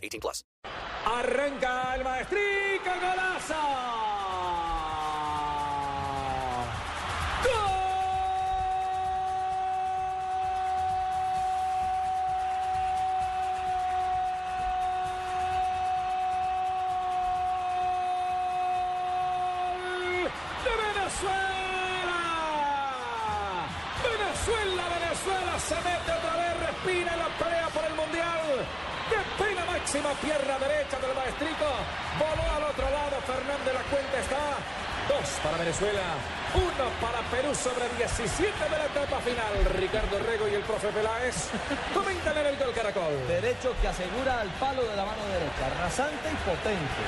18 plus. Arranca el maestrico, golazo. ¡Gol de Venezuela! Venezuela, Venezuela se mete otra vez, respira máxima, pierna derecha del maestrico. Voló al otro lado, Fernández la cuenta está. Dos para Venezuela, uno para Perú sobre 17 de la etapa final. Ricardo Rego y el profe Peláez comentan en el gol Caracol. Derecho que asegura al palo de la mano derecha. Rasante y potente.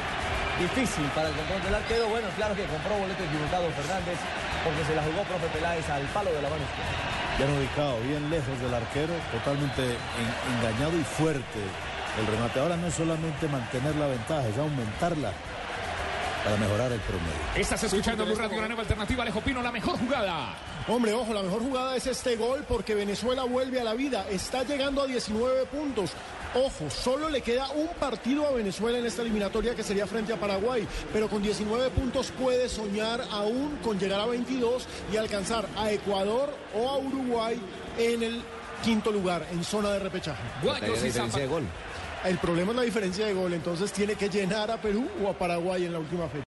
Difícil para el control del arquero. Bueno, claro que compró boleto equivocado Fernández porque se la jugó profe Peláez al palo de la mano izquierda. Bien ubicado, bien lejos del arquero, totalmente en- engañado y fuerte el remate. Ahora no es solamente mantener la ventaja, es aumentarla para mejorar el promedio. Estás escuchando Blue Radio, la nueva alternativa. Alejo Pino, la mejor jugada. Hombre, ojo, la mejor jugada es este gol porque Venezuela vuelve a la vida. Está llegando a 19 puntos. Ojo, solo le queda un partido a Venezuela en esta eliminatoria que sería frente a Paraguay. Pero con 19 puntos puede soñar aún con llegar a 22 y alcanzar a Ecuador o a Uruguay en el quinto lugar, en zona de repechaje. Guayos y Zapa- El problema es la diferencia de gol, entonces tiene que llenar a Perú o a Paraguay en la última fecha.